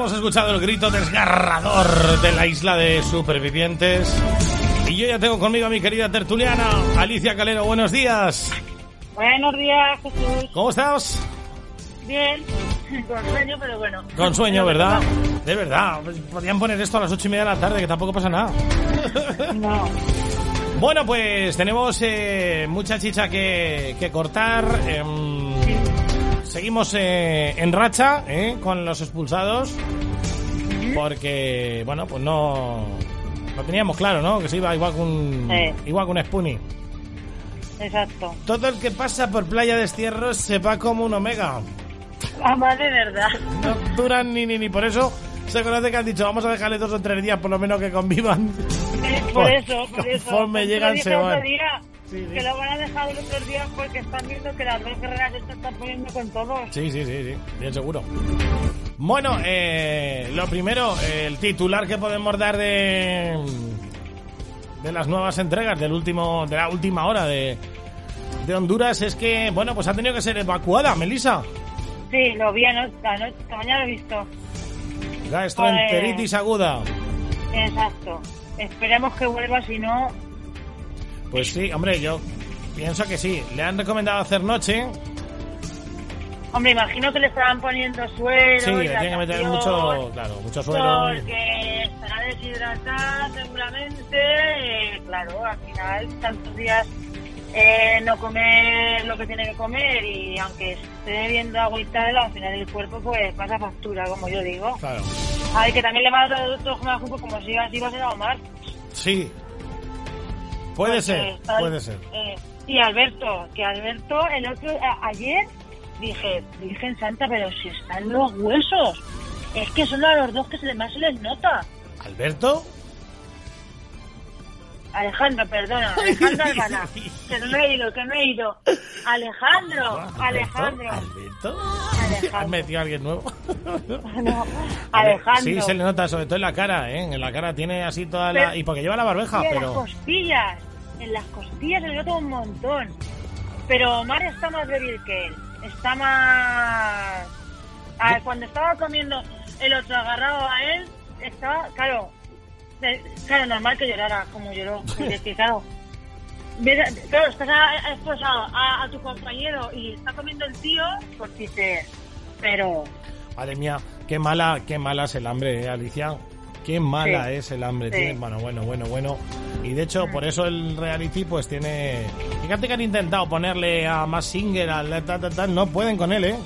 Hemos escuchado el grito desgarrador de la isla de supervivientes. Y yo ya tengo conmigo a mi querida tertuliana, Alicia Calero. Buenos días. Buenos días, Jesús. ¿Cómo estás? Bien, con sueño, pero bueno. Con sueño, ¿verdad? De verdad. Podrían poner esto a las ocho y media de la tarde, que tampoco pasa nada. No. Bueno, pues tenemos eh, mucha chicha que, que cortar. em, seguimos eh, en racha eh, con los expulsados. Porque, bueno, pues no. Lo teníamos claro, ¿no? Que se iba igual que un. Sí. Igual que un Spoonie. Exacto. Todo el que pasa por Playa de Estierros se va como un omega. Mamá, de verdad. No duran ni ni ni. Por eso se conoce que han dicho, vamos a dejarle dos o tres días por lo menos que convivan. Por- Por eso, por eso. conforme Por eso llegan, se van. día, Sí, sí. Que lo van a dejar los otros días porque están viendo que las dos guerreras se están poniendo con todos. Sí, sí, sí, sí, bien seguro. Bueno, eh, lo primero, el titular que podemos dar de de las nuevas entregas del último de la última hora de, de Honduras es que, bueno, pues ha tenido que ser evacuada, Melissa. Sí, lo vi anoche, anoche esta mañana lo he visto. Gastroenteritis aguda. Exacto. Esperemos que vuelva, si no, Pues sí, hombre, yo pienso que sí. Le han recomendado hacer noche. Hombre, imagino que le estarán poniendo suero. Sí, le tienen que meter mucho, claro, mucho suelo. Porque estará deshidratada seguramente. eh, claro, al final, tantos días eh, no comer lo que tiene que comer y aunque esté bebiendo agua y tal, al final el cuerpo pues pasa factura, como yo digo. Claro. Ay, que también le va a dar otro como si así va a ser a Omar. Sí. Puede Porque ser, puede ser. eh, y Alberto, que Alberto, el otro, a- ayer dije, Virgen Santa, pero si están los huesos. Es que son a los dos que se más se les nota. ¿Alberto? Alejandro, perdona, Alejandro. Que no me he ido, que no he ido. Alejandro, Alejandro. ¿Alberto? Alejandro. ¿Has metido a alguien nuevo? No, Alejandro. Sí, se le nota, sobre todo en la cara, ¿eh? En la cara tiene así toda la... Pero- Y porque lleva la barbeja, en las pero... costillas, en las costillas le nota un montón. Pero Omar está más débil que él. Está más... A ver, cuando estaba comiendo el otro agarrado a él, estaba, claro, claro, normal que llorara como lloró. Es que, claro, estás esposado a, a tu compañero y está comiendo el tío, pues dices, pero... Madre mía, qué mala, qué mala es el hambre, ¿eh, Alicia? Qué mala Sí. es el hambre, Sí. bueno, bueno, bueno, bueno. Y de hecho, por eso el reality pues tiene... Fíjate que han intentado ponerle a más Singer, al tal, tal, tal, no pueden con él, ¿eh?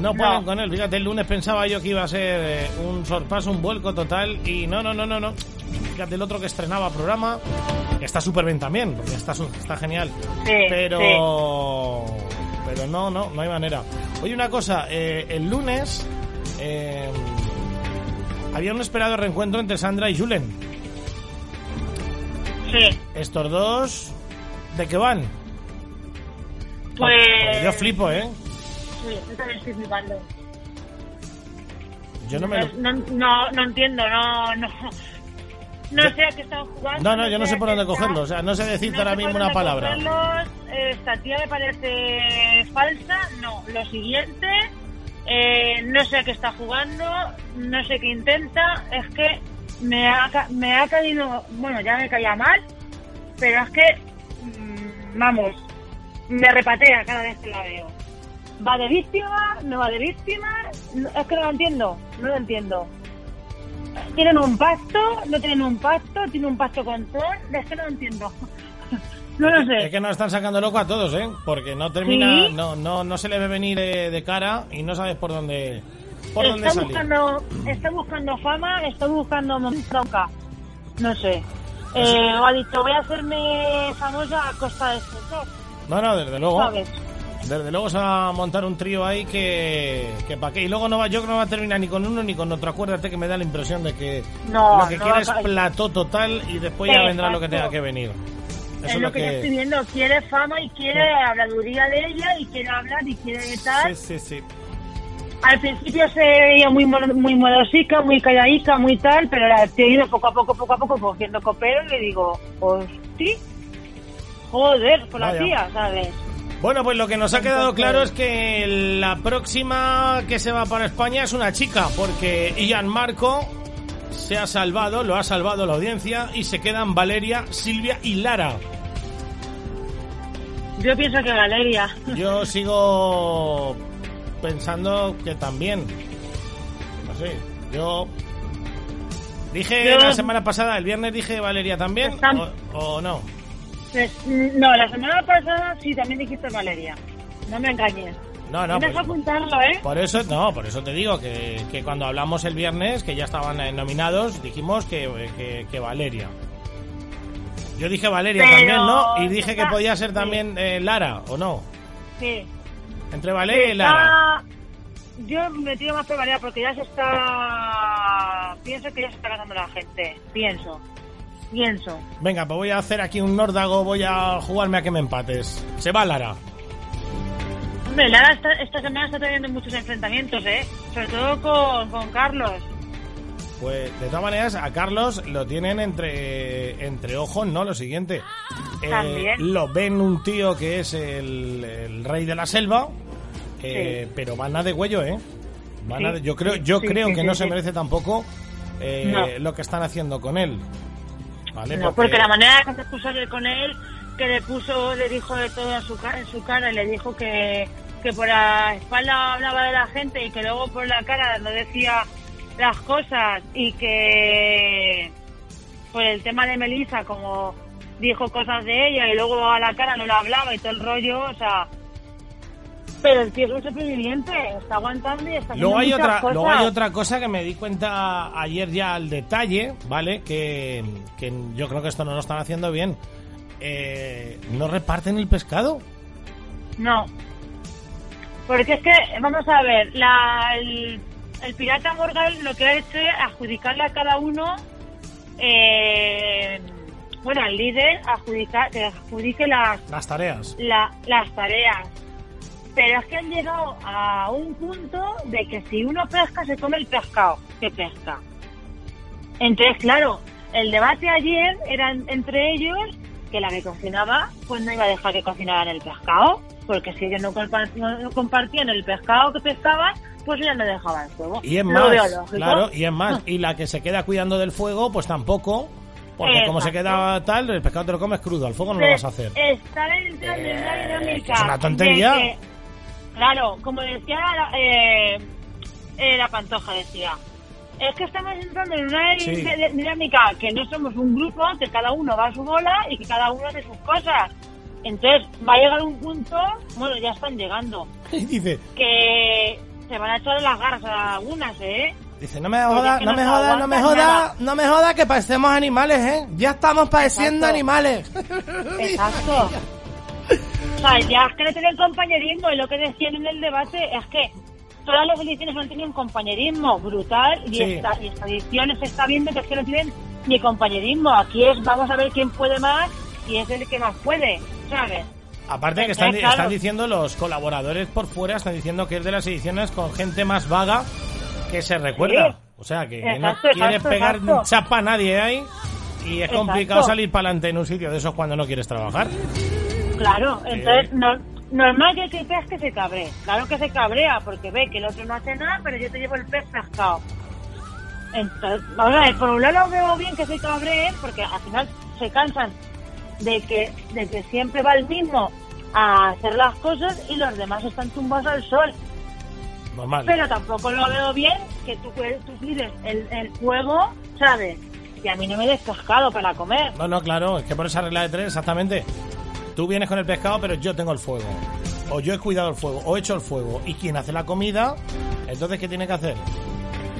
No pueden con él. Fíjate, el lunes pensaba yo que iba a ser eh, un sorpaso, un vuelco total y no, no, no, no, no. Fíjate, el otro que estrenaba programa está súper bien también, porque está, está genial. Sí, pero... Pero no, no, no hay manera. Oye, una cosa, eh, el lunes eh, había un esperado reencuentro entre Sandra y Julen. Sí, Estos dos, ¿de qué van? pues... Yo flipo, ¿eh? Sí, yo también estoy flipando. Yo no me lo... No, no, no entiendo, no, no. No Yo- sé a qué están jugando. No, no, yo no sé por dónde cogerlo. O sea, no sé decirte No ahora mismo una palabra. cogerlos. Esta tía me parece falsa. No, lo siguiente, eh, no sé a qué está jugando, no sé qué intenta. Es que me ha, me ha caído, bueno, ya me caía mal, pero es que, mm, vamos, me repatea cada vez que la veo. ¿Va de víctima? ¿No va de víctima? No, es que no lo entiendo, no lo entiendo. ¿Tienen un pacto? ¿No tienen un pacto? ¿Tiene un pacto con Thor? Es que no lo entiendo. No lo sé. Es que nos están sacando loco a todos, ¿eh? Porque no termina, Sí. no, no, no se le ve venir de, de cara y no sabes por dónde, por está buscando, está buscando fama, está buscando bronca. No sé. Eh, ha dicho, voy a hacerme famosa a costa de estos dos, No, no, desde luego. ¿sabes? Desde luego se va a montar un trío ahí que, que para qué. Y luego no va, yo creo que no va a terminar ni con uno ni con otro. Acuérdate que me da la impresión de que No, lo que no quiere es plató total y después ya vendrá lo que tenga que venir. Eso es lo que, yo estoy viendo. Quiere fama y quiere habladuría de ella y quiere hablar y quiere tal. Sí, sí, sí. Al principio se veía muy muy modosica, muy calladica, muy tal, pero la he ido poco a poco, poco a poco cogiendo copero y le digo, sí, joder, con la tía, ¿sabes? Bueno, pues lo que nos ha quedado claro es que la próxima que se va para España es una chica, porque Ian Marco se ha salvado, lo ha salvado la audiencia y se quedan Valeria, Silvia y Lara. Yo pienso que Valeria. Yo sigo pensando que también. No sé, yo dije Yo- la semana pasada, el viernes dije Valeria también o, o no. Pues, No, la semana pasada sí también dijiste Valeria. No me engañes. No, no, pues- apuntarlo, ¿eh? Por eso, no, por eso te digo que, que cuando hablamos el viernes, que ya estaban eh, nominados, dijimos que, que, que Valeria. Yo dije Valeria Pero- también, ¿no? Y dije que podía ser sí. también eh, Lara, ¿o no? Sí. Entre Valeria y Lara. Yo me tiro más por Valeria porque ya se está... Pienso que ya se está ganando la gente. Pienso. Pienso. Venga, pues voy a hacer aquí un nórdago, voy a jugarme a que me empates. Se va Lara. Hombre, Lara esta, esta semana está teniendo muchos enfrentamientos, ¿eh? Sobre todo con, con Carlos. Pues de todas maneras, a Carlos lo tienen entre, entre ojos, ¿no? Lo siguiente. Eh, También. lo ven un tío que es el, el rey de la selva, eh, pero van a de huello, ¿eh? Van Sí, a de- yo creo, yo sí, creo que no se merece tampoco eh, No. lo que están haciendo con él. ¿Vale? No, porque la manera que se puso con él, que le puso, le dijo de todo en su, ca- en su cara y le dijo que, que por la espalda hablaba de la gente y que luego por la cara no decía las cosas y que por el tema de Melissa, como dijo cosas de ella y luego a la cara no le hablaba y todo el rollo, o sea... Pero el tío es un superviviente, está aguantando y está haciendo Luego hay, muchas otra, cosas. luego hay otra cosa que me di cuenta ayer ya al detalle, ¿vale? Que, que yo creo que esto no lo están haciendo bien. Eh, no reparten el pescado. No. Porque es que, vamos a ver, la, el, el pirata Morgan lo que ha hecho es adjudicarle a cada uno, eh, bueno, al líder, adjudicar, que adjudique las, Las tareas. la- las tareas. Pero es que han llegado a un punto de que si uno pesca, se come el pescado que pesca. Entonces, claro, el debate ayer era en- entre ellos que la que cocinaba, pues no iba a dejar que cocinaran el pescado, porque si ellos no compartían el pescado que pescaban, pues ella no dejaba el fuego. Y es más, claro, y es más, y la que se queda cuidando del fuego, pues tampoco, porque como se queda tal, el pescado te lo comes crudo, al fuego no lo vas a hacer. Estar en es una tontería. que- claro, como decía la, eh, eh, la Pantoja, decía. Es que estamos entrando en una Sí. dinámica que no somos un grupo, que cada uno va a su bola y que cada uno hace sus cosas. Entonces va a llegar un punto, bueno, ya están llegando, dice, que se van a echar las garras a algunas, ¿eh? dice, no me jodas, no no me jodas, no me jodas, no me jodas que parecemos animales, ¿eh? Ya estamos pareciendo Exacto. animales. Exacto. O sea, ya es que no tienen compañerismo y lo que decían en el debate es que todas las ediciones no tienen compañerismo brutal y, Sí. esta, y esta edición se está viendo que es que no tienen ni compañerismo. Aquí es vamos a ver quién puede más y es el que más puede, ¿sabes? Aparte que están, claro. están diciendo los colaboradores por fuera, están diciendo que es de las ediciones con gente más vaga que se recuerda. Sí. O sea, que Exacto, no quiere exacto, pegar exacto. chapa a nadie ahí y es complicado salir para adelante en un sitio de esos cuando no quieres trabajar. Claro, entonces no, normal que el pez que se cabre. Claro que se cabrea porque ve que el otro no hace nada, pero yo te llevo el pez pescado. Entonces, vamos a ver, por un lado veo bien que se cabreen porque al final se cansan de que, de que siempre va el mismo a hacer las cosas y los demás están tumbados al sol. Normal. Pero tampoco lo veo bien que tú, tú pides el, el fuego, ¿sabes? Que a mí no me des pescado para comer. No, no, claro, es que por esa regla de tres, exactamente. Tú vienes con el pescado, pero yo tengo el fuego. O yo he cuidado el fuego, o he hecho el fuego. Y quien hace la comida Entonces, ¿qué tiene que hacer?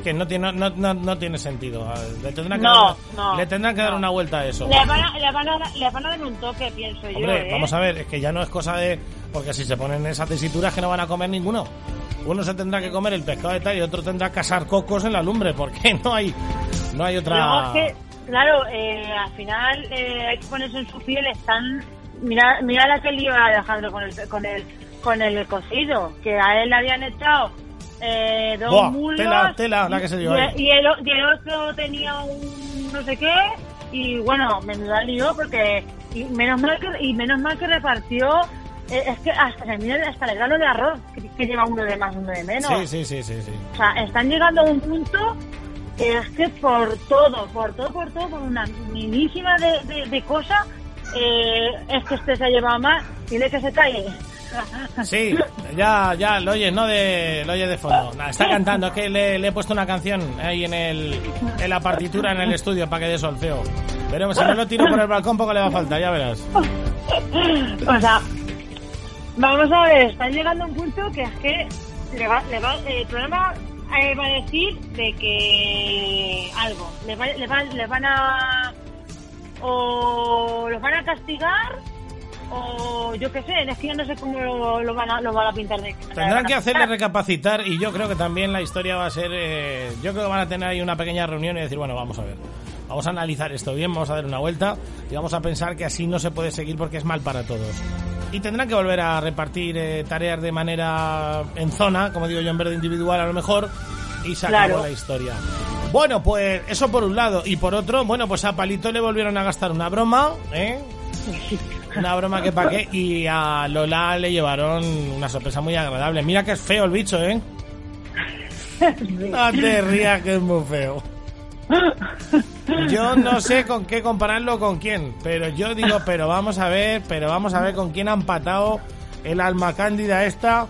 Es que no tiene, no, no, no tiene sentido. Le tendrán que, No, dar, no, le tendrán que dar una vuelta a eso. Le van, a, le, van a, le van a dar un toque, pienso yo. Hombre, ¿eh? vamos a ver, es que ya no es cosa de... Porque si se ponen esas tesituras que no van a comer ninguno. Uno se tendrá que comer el pescado de tal y otro tendrá que asar cocos en la lumbre, porque no hay, no hay otra... es que, claro, eh, al final eh, hay que ponerse en su piel. Están. Mira, mira la que lío Alejandro con el, con el, con el cocido, que a él le habían echado eh, dos Buah, tela, tela, la que se dio y, el, y el otro tenía un no sé qué. Y bueno, menuda lío porque. Y menos mal que, y menos mal que repartió. eh, es que hasta, hasta el grano de arroz que, que lleva uno de más, uno de menos. Sí, sí, sí, sí, sí. O sea, están llegando a un punto que es que por todo, por todo, por todo, por una minísima de, de, de cosa, eh, es que este se ha llevado más, dile que se calle. Sí, ya, ya, lo oyes, ¿no? De, lo oyes de fondo. Está cantando, es que le, he puesto una canción ahí en, el, en la partitura en el estudio para que dé solfeo. Veremos, si no lo tiro por el balcón, poco le va a faltar, ya verás. o sea, vamos a ver, están llegando a un punto que es que le va, le va, el programa eh, va a decir de que algo, le, va, le, va- le van a o los van a castigar o yo qué sé, es que yo no sé cómo lo, lo van, a, lo van a pintar de Tendrán que hacerle recapacitar y yo creo que también la historia va a ser... eh, yo creo que van a tener ahí una pequeña reunión y decir, bueno, vamos a ver. Vamos a analizar esto bien, vamos a dar una vuelta y vamos a pensar que así no se puede seguir porque es mal para todos. Y tendrán que volver a repartir eh, tareas de manera en zona, como digo yo, en vez de individual a lo mejor, y se acabó Claro. la historia. Bueno, pues eso por un lado. Y por otro, bueno, pues a Palito le volvieron a gastar una broma, ¿eh? Una broma que pa' qué. Y a Lola le llevaron una sorpresa muy agradable. Mira que es feo el bicho, ¿eh? No te rías que es muy feo. Yo no sé con qué compararlo con quién, pero yo digo, pero vamos a ver, pero vamos a ver con quién han patado el alma cándida esta.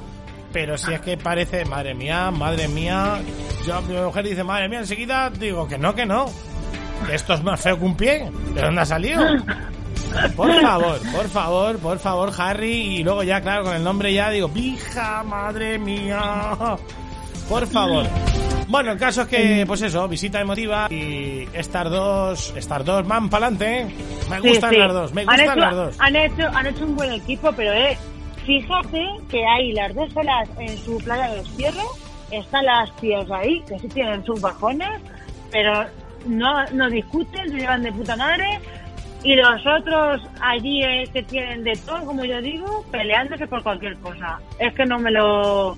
Pero si es que parece, madre mía, madre mía. Yo, mi mujer dice, madre mía, enseguida digo que no, que no. Esto es más feo que un pie. ¿De dónde ha salido? Por favor, por favor, por favor, Harry. Y luego ya, claro, con el nombre ya digo, pija, madre mía. Por favor. Bueno, el caso es que, pues eso, visita emotiva y estas dos, estas dos van para adelante. Me Sí, gustan sí. las dos, me Han gustan hecho- las dos. Han hecho, han hecho un buen equipo, pero eh, fíjate que hay las dos solas en su playa de destierro, están las tías ahí, que sí tienen sus bajones, pero no, no discuten, se llevan de puta madre, y los otros allí eh, que tienen de todo, como yo digo, peleándose por cualquier cosa. Es que no me lo...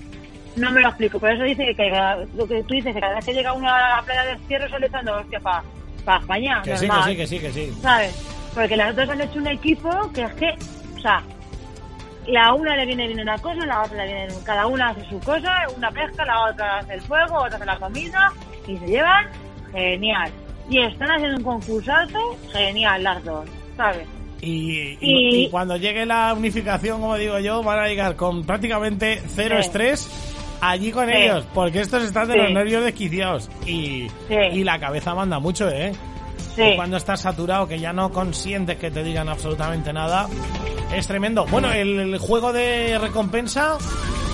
No me lo explico, por eso dice que cada- lo que tú dices, que cada vez que llega uno a la playa de destierro sale echando hostia para España. Que sí, que sí, que sí, que sí. ¿sabes? Porque las dos han hecho un equipo que es que, o sea, la una le viene bien una cosa, la otra le viene cada una hace su cosa, una pesca, la otra hace el fuego, otra hace la comida y se llevan genial. Y están haciendo un concursazo genial las dos, ¿sabes? Y, y- cuando llegue la unificación, como digo yo, van a llegar con prácticamente cero Sí. estrés allí con Sí. ellos, porque estos están de Sí. los nervios desquiciados y, y la cabeza manda mucho, ¿eh? Sí. Cuando estás saturado, que ya no consientes que te digan absolutamente nada, es tremendo. Bueno, el, el juego de recompensa,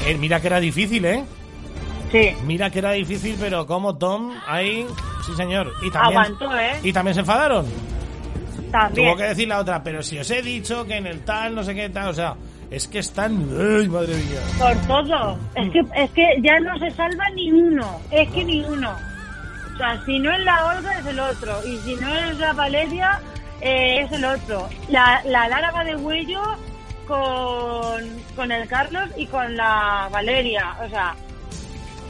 eh, mira que era difícil, ¿eh? Sí. Mira que era difícil, pero como Tom, ahí, sí señor. Y también, Aguantó, ¿eh? y también se enfadaron. También. Tuvo que decir la otra, pero si os he dicho que en el tal, no sé qué tal, o sea, es que están... ¡Ay, madre mía! Por todo. Es que, es que ya no se salva ni uno. Es que ni uno. O sea, si no es la Olga es el otro. Y si no es la Valeria eh, es el otro. La, la Lara va de huello con, con el Carlos y con la Valeria. O sea,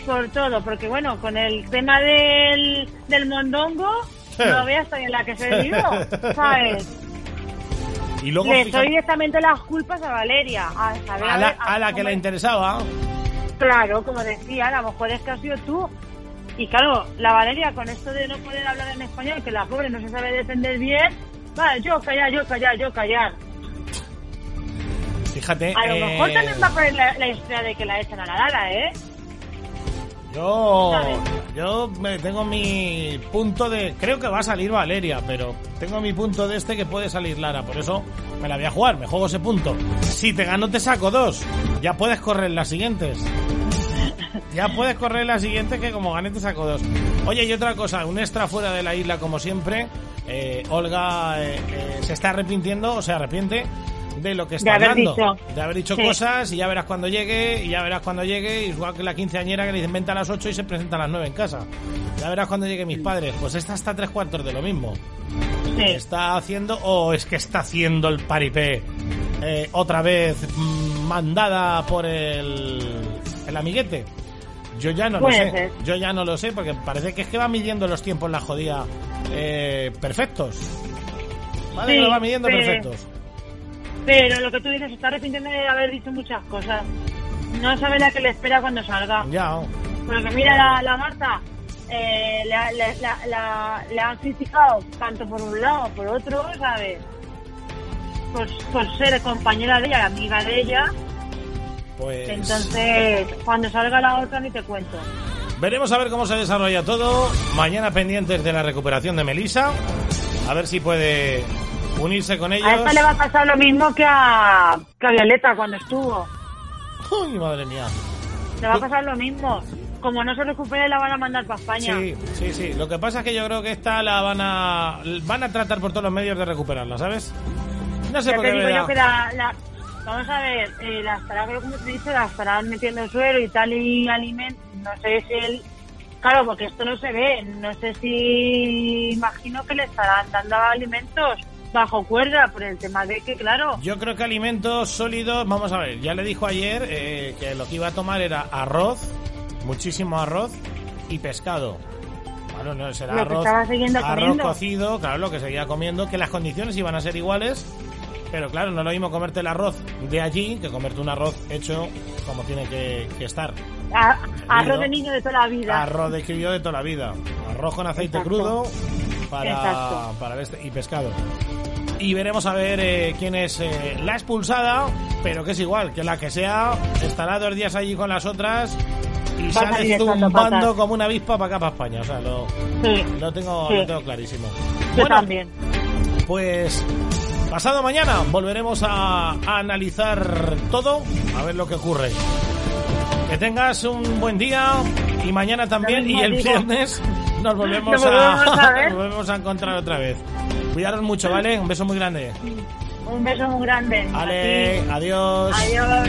por todo. Porque bueno, con el tema del, del mondongo, no veas también la que se dio. ¿Sabes? Y luego, Le fíjate, doy directamente las culpas a Valeria. A, saber, a la, a a la que le es. interesaba, Claro, como decía, a lo mejor es que has sido tú. Y claro, la Valeria con esto de no poder hablar en español, que la pobre no se sabe defender bien, vale, yo callar, yo callar, yo callar. fíjate... A lo eh, mejor también va a poner la, la historia de que la echan a la Lara, ¿eh? Yo, yo me tengo mi punto de... Creo que va a salir Valeria, pero tengo mi punto de este que puede salir Lara. Por eso me la voy a jugar, me juego ese punto. Si te gano te saco dos. Ya puedes correr las siguientes. Ya puedes correr la siguiente que como gané te saco dos. Oye, y otra cosa, un extra fuera de la isla como siempre. Eh, Olga eh, eh, se está arrepintiendo, o se arrepiente de lo que está De hablando. dicho. De haber dicho Sí. cosas y ya verás cuando llegue, y ya verás cuando llegue, igual que la quinceañera que le dicen vente a las 8 y se presenta a las 9 en casa. Ya verás cuando llegue mis padres. Pues esta está tres cuartos de lo mismo. Sí. Está haciendo, o es que está haciendo el paripé eh, otra vez mm, mandada por el, el amiguete. Yo ya no lo sé. ser. Yo ya no lo sé porque parece que es que va midiendo los tiempos la jodida eh, perfectos. Vale, Sí, que lo va midiendo pero- perfectos. Pero lo que tú dices, está arrepintiendo de haber dicho muchas cosas. No sabe la que le espera cuando salga. Ya. Porque mira, la, la Marta eh, la, la, la, la- la han criticado tanto por un lado por otro, ¿sabes? Por, por ser compañera de ella, amiga de ella. Pues Entonces, cuando salga la otra, ni te cuento. veremos a ver cómo se desarrolla todo. Mañana pendientes de la recuperación de Melissa. A ver si puede unirse con ellos. A esta le va a pasar lo mismo que a, que a Violeta cuando estuvo. Uy, madre mía. Le va a pasar lo mismo. Como no se recupere, la van a mandar para España. Sí, sí, sí. Lo que pasa es que yo creo que esta la van a van a tratar por todos los medios de recuperarla, ¿sabes? No sé Ya por te qué. digo me da- yo que la, la- Vamos a ver, eh, la estará, como te dice, la estarán metiendo en suelo y tal y alimento. No sé si él. Claro, porque esto no se ve. No sé si. Imagino que le estarán dando alimentos bajo cuerda por el tema de que, claro. Yo creo que alimentos sólidos, vamos a ver, ya le dijo ayer eh, que lo que iba a tomar era arroz, muchísimo arroz y pescado. Claro, no será Lo que arroz, arroz cocido, claro, lo que seguía comiendo, que las condiciones iban a ser iguales, pero claro, no es lo mismo comerte el arroz de allí que comerte un arroz hecho como tiene que, que estar. a- arroz de niño de toda la vida. Arroz de crío de toda la vida. Arroz con aceite Exacto. crudo para, Exacto. para este- y pescado. Y veremos a ver eh, quién es eh, la expulsada, pero que es igual, que la que sea, estará dos días allí con las otras y sale zumbando como una avispa para acá, para España. O sea, lo, Sí, lo, tengo, Sí. lo tengo clarísimo. yo Bueno, también. pues pasado mañana volveremos a, a analizar todo, a ver lo que ocurre. Que tengas un buen día y mañana también y el digo. viernes nos volvemos, Nos volvemos a nos volvemos a encontrar otra vez. Cuidaros mucho, ¿vale? Un beso muy grande. Un beso muy grande. Vale, adiós. Adiós.